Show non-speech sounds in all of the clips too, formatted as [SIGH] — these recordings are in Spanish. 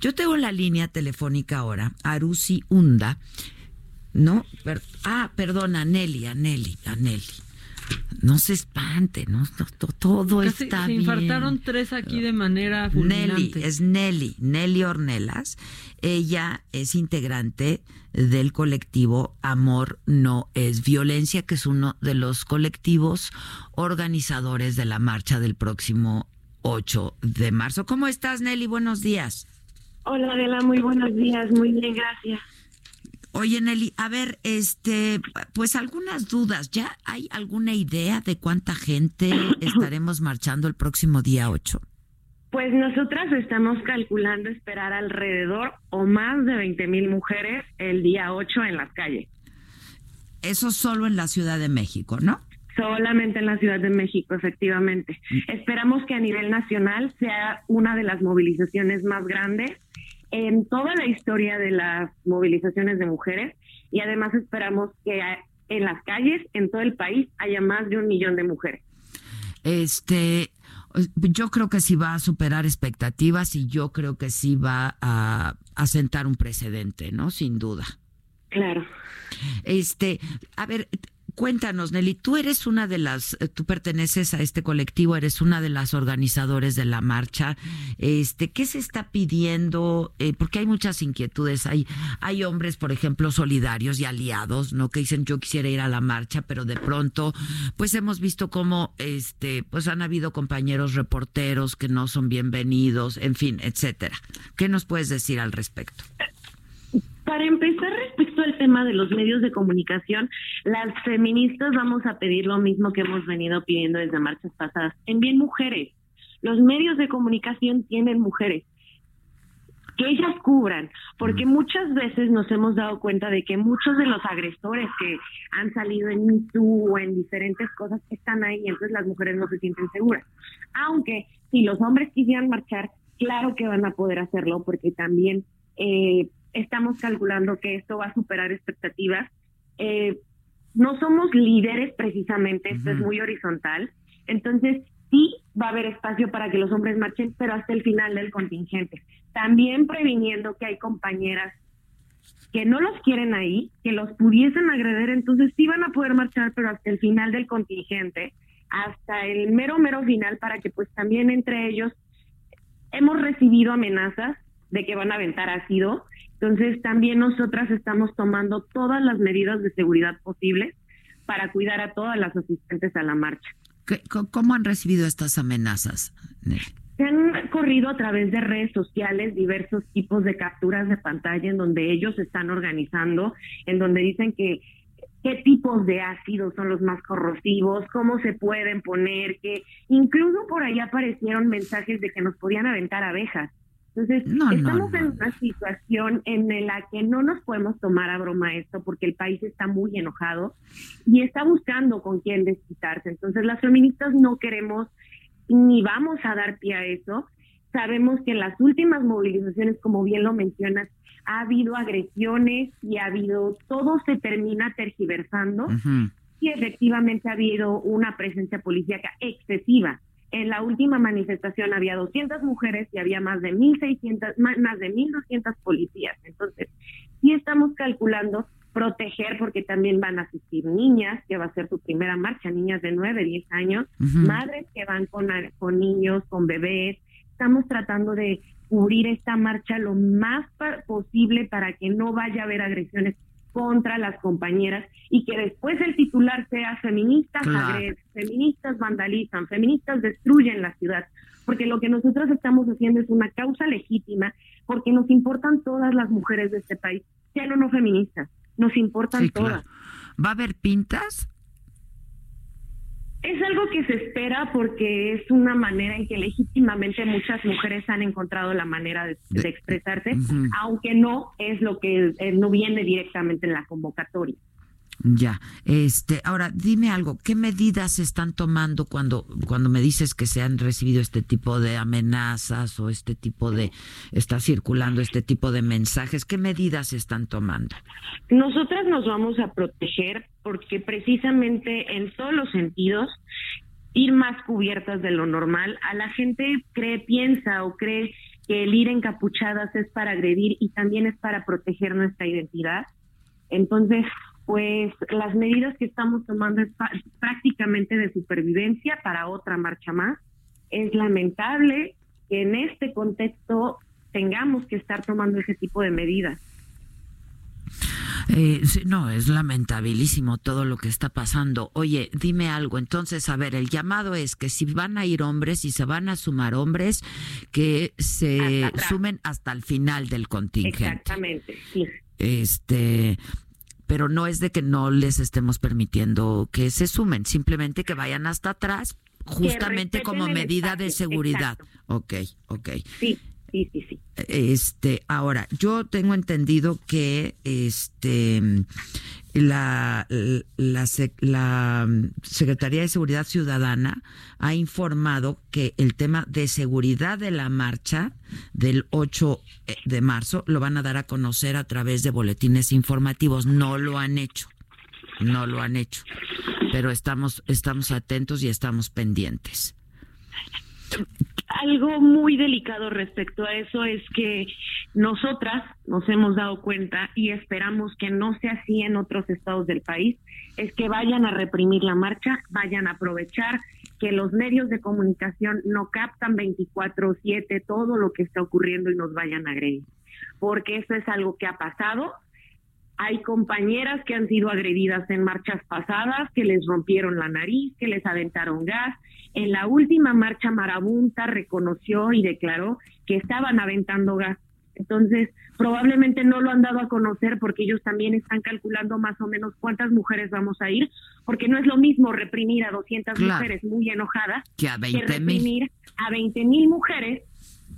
Yo tengo la línea telefónica ahora, Arusi Unda. No, per, ah, perdona, Nelly, a Nelly, a Nelly. No se espante, no, no todo Casi está se bien. infartaron tres aquí de manera Nelly, fulminante. es Nelly, Nelly Ornelas. Ella es integrante del colectivo Amor No es Violencia, que es uno de los colectivos organizadores de la marcha del próximo 8 de marzo. ¿Cómo estás, Nelly? Buenos días. Hola Adela, muy buenos días, muy bien, gracias. Oye, Nelly, a ver, este, pues algunas dudas. ¿Ya hay alguna idea de cuánta gente [COUGHS] estaremos marchando el próximo día 8? Pues nosotras estamos calculando esperar alrededor o más de 20 mil mujeres el día 8 en las calles, Eso solo en la Ciudad de México, ¿no? solamente en la Ciudad de México, efectivamente. Esperamos que a nivel nacional sea una de las movilizaciones más grandes en toda la historia de las movilizaciones de mujeres y además esperamos que en las calles, en todo el país, haya más de un millón de mujeres. Este, yo creo que sí va a superar expectativas y yo creo que sí va a, a sentar un precedente, ¿no? Sin duda. Claro. Este, a ver, cuéntanos, Nelly, tú eres una de las, eh, tú perteneces a este colectivo, eres una de las organizadores de la marcha. Este, ¿qué se está pidiendo? Eh, porque hay muchas inquietudes. Hay, hay hombres, por ejemplo, solidarios y aliados, ¿no? Que dicen yo quisiera ir a la marcha, pero de pronto, pues hemos visto cómo, este, pues han habido compañeros reporteros que no son bienvenidos, en fin, etcétera. ¿Qué nos puedes decir al respecto? Para empezar, respecto al tema de los medios de comunicación, las feministas vamos a pedir lo mismo que hemos venido pidiendo desde marchas pasadas. Envíen mujeres. Los medios de comunicación tienen mujeres. Que ellas cubran, porque muchas veces nos hemos dado cuenta de que muchos de los agresores que han salido en Me Too o en diferentes cosas están ahí, y entonces las mujeres no se sienten seguras. Aunque si los hombres quisieran marchar, claro que van a poder hacerlo, porque también eh, estamos calculando que esto va a superar expectativas. Eh, no somos líderes precisamente, esto es muy horizontal, entonces sí va a haber espacio para que los hombres marchen, pero hasta el final del contingente. También previniendo que hay compañeras que no los quieren ahí, que los pudiesen agreder, entonces sí van a poder marchar, pero hasta el final del contingente, hasta el mero, mero final, para que pues también entre ellos hemos recibido amenazas de que van a aventar ácido, entonces también nosotras estamos tomando todas las medidas de seguridad posibles para cuidar a todas las asistentes a la marcha. ¿Qué- co- ¿Cómo han recibido estas amenazas? Se han corrido a través de redes sociales diversos tipos de capturas de pantalla en donde ellos se están organizando, en donde dicen que qué tipos de ácidos son los más corrosivos, cómo se pueden poner, que incluso por ahí aparecieron mensajes de que nos podían aventar abejas. Entonces, No, estamos no, en una situación en la que no nos podemos tomar a broma esto porque el país está muy enojado y está buscando con quién desquitarse. Entonces, las feministas no queremos ni vamos a dar pie a eso. Sabemos que en las últimas movilizaciones, como bien lo mencionas, ha habido agresiones y ha habido, todo se termina tergiversando y efectivamente ha habido una presencia policíaca excesiva. En la última manifestación había 200 mujeres y había más de 1.600, más de 1.200 policías. Entonces, sí estamos calculando proteger porque también van a asistir niñas, que va a ser su primera marcha, niñas de 9, 10 años, madres que van con, con niños, con bebés. Estamos tratando de cubrir esta marcha lo más posible para que no vaya a haber agresiones contra las compañeras y que después el titular sea feministas Claro. agreden, feministas vandalizan, feministas destruyen la ciudad, porque lo que nosotros estamos haciendo es una causa legítima, porque nos importan todas las mujeres de este país, sean o no feministas, nos importan Sí, todas. claro. ¿Va a haber pintas? Es algo que se espera porque es una manera en que legítimamente muchas mujeres han encontrado la manera de, expresarse, aunque no es lo que eh, no viene directamente en la convocatoria. Ya, este, ahora dime algo, ¿qué medidas se están tomando cuando cuando me dices que se han recibido este tipo de amenazas o este tipo de está circulando este tipo de mensajes? ¿Qué medidas se están tomando? Nosotras nos vamos a proteger porque precisamente en todos los sentidos ir más cubiertas de lo normal, a la gente cree, piensa o cree que el ir encapuchadas es para agredir y también es para proteger nuestra identidad. Entonces, pues las medidas que estamos tomando es prácticamente de supervivencia para otra marcha más. Es lamentable que en este contexto tengamos que estar tomando ese tipo de medidas. Eh, no, es lamentabilísimo todo lo que está pasando. Oye, dime algo. Entonces, a ver, el llamado es que si van a ir hombres y se van a sumar hombres, que se sumen hasta el final del contingente. Exactamente, sí. Este, pero no es de que no les estemos permitiendo que se sumen, simplemente que vayan hasta atrás, justamente como medida de seguridad. Ok, ok. Sí. Sí, sí, sí. Este, ahora, yo tengo entendido que este la, la, la, Secretaría de Seguridad Ciudadana ha informado que el tema de seguridad de la marcha del 8 eh, de marzo lo van a dar a conocer a través de boletines informativos. No lo han hecho, no lo han hecho, pero estamos, estamos atentos y estamos pendientes algo muy delicado respecto a eso es que nosotras nos hemos dado cuenta y esperamos que no sea así en otros estados del país, es que vayan a reprimir la marcha, vayan a aprovechar que los medios de comunicación no captan 24/7 todo lo que está ocurriendo y nos vayan a agredir, porque eso es algo que ha pasado. Hay compañeras que han sido agredidas en marchas pasadas, que les rompieron la nariz, que les aventaron gas, en la última marcha marabunta reconoció y declaró que estaban aventando gas. Entonces, probablemente no lo han dado a conocer porque ellos también están calculando más o menos cuántas mujeres vamos a ir, porque no es lo mismo reprimir a 200 mujeres muy enojadas que, a reprimir a 20 mil mujeres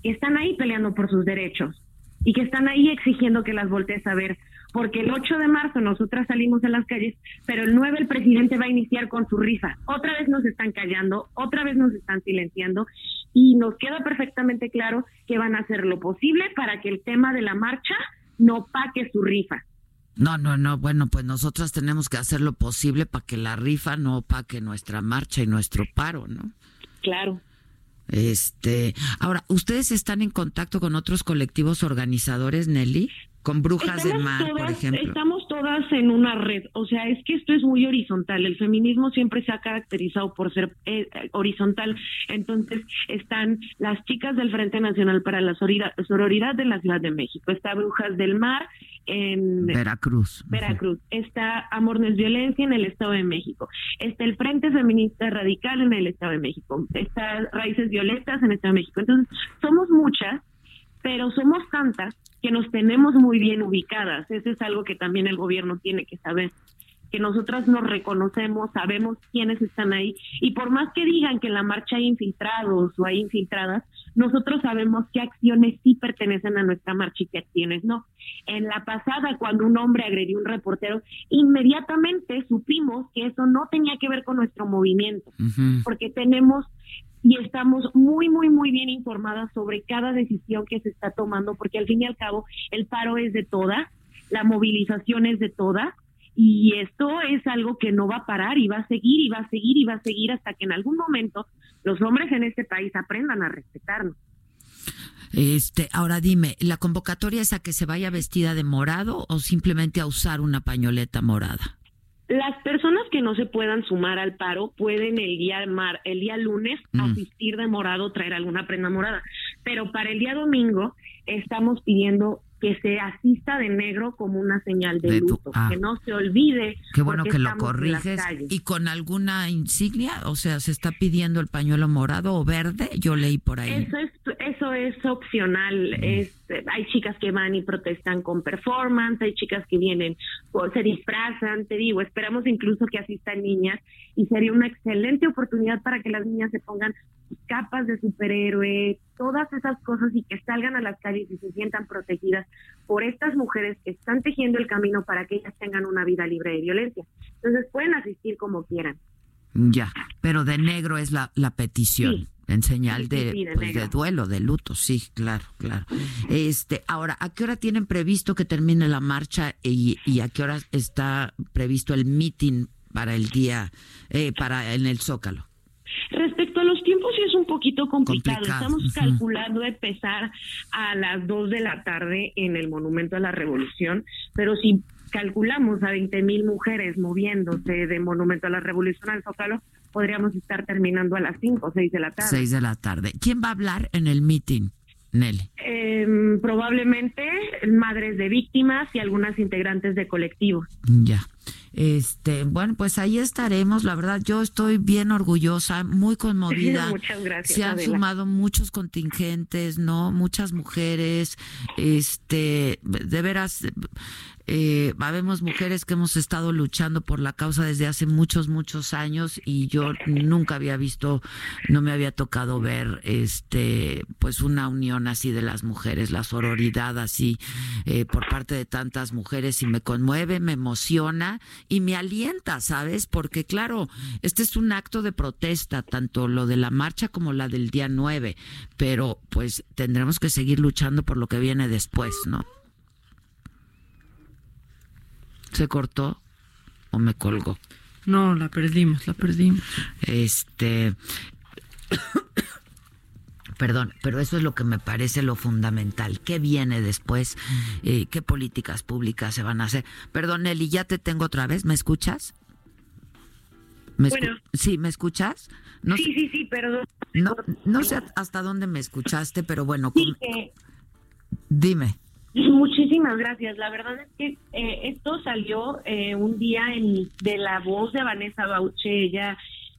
que están ahí peleando por sus derechos y que están ahí exigiendo que las voltees a ver porque el 8 de marzo nosotras salimos a las calles, pero el 9 el presidente va a iniciar con su rifa. Otra vez nos están callando, otra vez nos están silenciando y nos queda perfectamente claro que van a hacer lo posible para que el tema de la marcha no paque su rifa. No, no, no, bueno, pues nosotras tenemos que hacer lo posible para que la rifa no opaque nuestra marcha y nuestro paro, ¿no? Claro. Este, ahora, ¿ustedes están en contacto con otros colectivos organizadores, Nelly? Con Brujas del Mar, por ejemplo. Estamos todas en una red, o sea, es que esto es muy horizontal. El feminismo siempre se ha caracterizado por ser eh, horizontal. Entonces, están las chicas del Frente Nacional para la Sororidad de la Ciudad de México, está Brujas del Mar en Veracruz. Veracruz. Está Amor no es Violencia en el Estado de México. Está el Frente Feminista Radical en el Estado de México. Está Raíces Violetas en el Estado de México. Entonces, somos muchas, pero somos tantas que nos tenemos muy bien ubicadas. Eso es algo que también el gobierno tiene que saber que nosotras nos reconocemos, sabemos quiénes están ahí y por más que digan que en la marcha hay infiltrados o hay infiltradas, nosotros sabemos qué acciones sí pertenecen a nuestra marcha y qué acciones no. En la pasada, cuando un hombre agredió a un reportero, inmediatamente supimos que eso no tenía que ver con nuestro movimiento, porque tenemos y estamos muy, muy, muy bien informadas sobre cada decisión que se está tomando, porque al fin y al cabo el paro es de todas, la movilización es de todas, y esto es algo que no va a parar y va a seguir y va a seguir y va a seguir hasta que en algún momento los hombres en este país aprendan a respetarnos. Este, ahora dime, ¿la convocatoria es a que se vaya vestida de morado o simplemente a usar una pañoleta morada? Las personas que no se puedan sumar al paro pueden el día mar, el día lunes mm. asistir de morado, traer alguna prenda morada, pero para el día domingo estamos pidiendo que se asista de negro como una señal de, luto, ah. que no se olvide. Qué bueno que lo corriges. ¿Y con alguna insignia? O sea, ¿se está pidiendo el pañuelo morado o verde? Yo leí por ahí. Eso es, eso es opcional. Es, hay chicas que van y protestan con performance, hay chicas que vienen, o se disfrazan, te digo, esperamos incluso que asistan niñas y sería una excelente oportunidad para que las niñas se pongan capas de superhéroe, todas esas cosas y que salgan a las calles y se sientan protegidas por estas mujeres que están tejiendo el camino para que ellas tengan una vida libre de violencia. Entonces pueden asistir como quieran. Ya, pero de negro es la, la petición. En señal de, pues, de, duelo, de luto, sí, claro, claro. Este, ahora, ¿a qué hora tienen previsto que termine la marcha y, y a qué hora está previsto el meeting para el día, eh, para en el Zócalo? Respecto a los tiempos, sí es un poquito complicado. Estamos calculando empezar a las 2 de la tarde en el Monumento a la Revolución, pero si calculamos a 20 mil mujeres moviéndose de Monumento a la Revolución al Zócalo, podríamos estar terminando a las 5 o 6 de la tarde. 6 de la tarde. ¿Quién va a hablar en el meeting? Nelly. Eh, probablemente madres de víctimas y algunas integrantes de colectivos. Ya. Este, bueno, pues ahí estaremos. La verdad, yo estoy bien orgullosa, muy conmovida. [LAUGHS] Muchas gracias. Se han sumado muchos contingentes, ¿no? Muchas mujeres. Este, de veras, eh, habemos mujeres que hemos estado luchando por la causa desde hace muchos, muchos años y yo nunca había visto, no me había tocado ver, este, pues una unión así de las mujeres, la sororidad así eh, por parte de tantas mujeres y me conmueve, me emociona y me alienta, ¿sabes? Porque claro, este es un acto de protesta, tanto lo de la marcha como la del día 9, pero pues tendremos que seguir luchando por lo que viene después, ¿no? ¿Se cortó o me colgó? No, la perdimos, la perdimos. Este. [COUGHS] Perdón, pero eso es lo que me parece lo fundamental. ¿Qué viene después? Eh, ¿Qué políticas públicas se van a hacer? Perdón, Nelly, ya te tengo otra vez. ¿Me escuchas? ¿Me bueno. Sí, ¿me escuchas? No sí, sí, sí, perdón. No, no sé hasta dónde me escuchaste, pero bueno. Dime. Muchísimas gracias. La verdad es que eh, esto salió eh, un día en, de la voz de Vanessa Bauche. Ella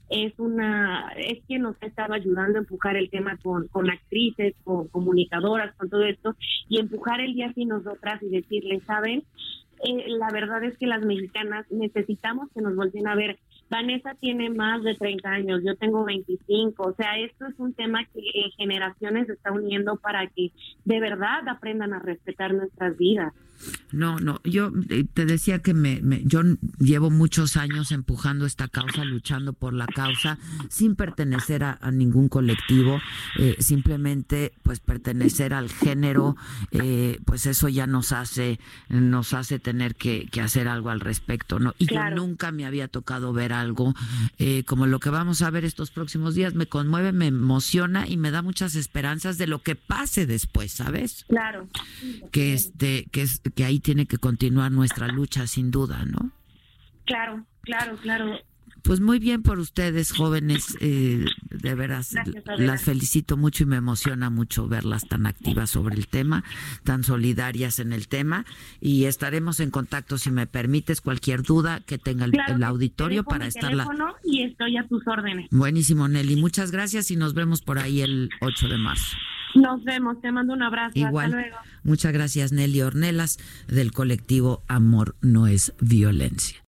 es una es quien nos ha estado ayudando a empujar el tema con, con actrices, con comunicadoras, con todo esto y empujar el día sin nosotras y decirle, saben, eh, la verdad es que las mexicanas necesitamos que nos volteen a ver Vanessa tiene más de 30 años, yo tengo 25, o sea, esto es un tema que en generaciones está uniendo para que de verdad aprendan a respetar nuestras vidas. No, no, yo eh, te decía que me, yo llevo muchos años empujando esta causa, luchando por la causa, sin pertenecer a, ningún colectivo, eh, simplemente pues pertenecer al género, eh, pues eso ya nos hace, nos hace tener que, hacer algo al respecto, ¿no? Y yo nunca me había tocado ver algo como lo que vamos a ver estos próximos días, me conmueve, me emociona y me da muchas esperanzas de lo que pase después, ¿sabes? Claro. Que este, que que ahí tiene que continuar nuestra lucha sin duda, ¿no? Claro, claro, claro. Pues muy bien por ustedes, jóvenes, eh, de veras, las felicito mucho y me emociona mucho verlas tan activas sobre el tema, tan solidarias en el tema y estaremos en contacto si me permites cualquier duda que tenga el, auditorio para estar y estoy a tus órdenes. Buenísimo, Nelly, muchas gracias y nos vemos por ahí el 8 de marzo. Nos vemos, te mando un abrazo. Igual. Hasta luego. Muchas gracias, Nelly Ornelas, del colectivo Amor No es Violencia.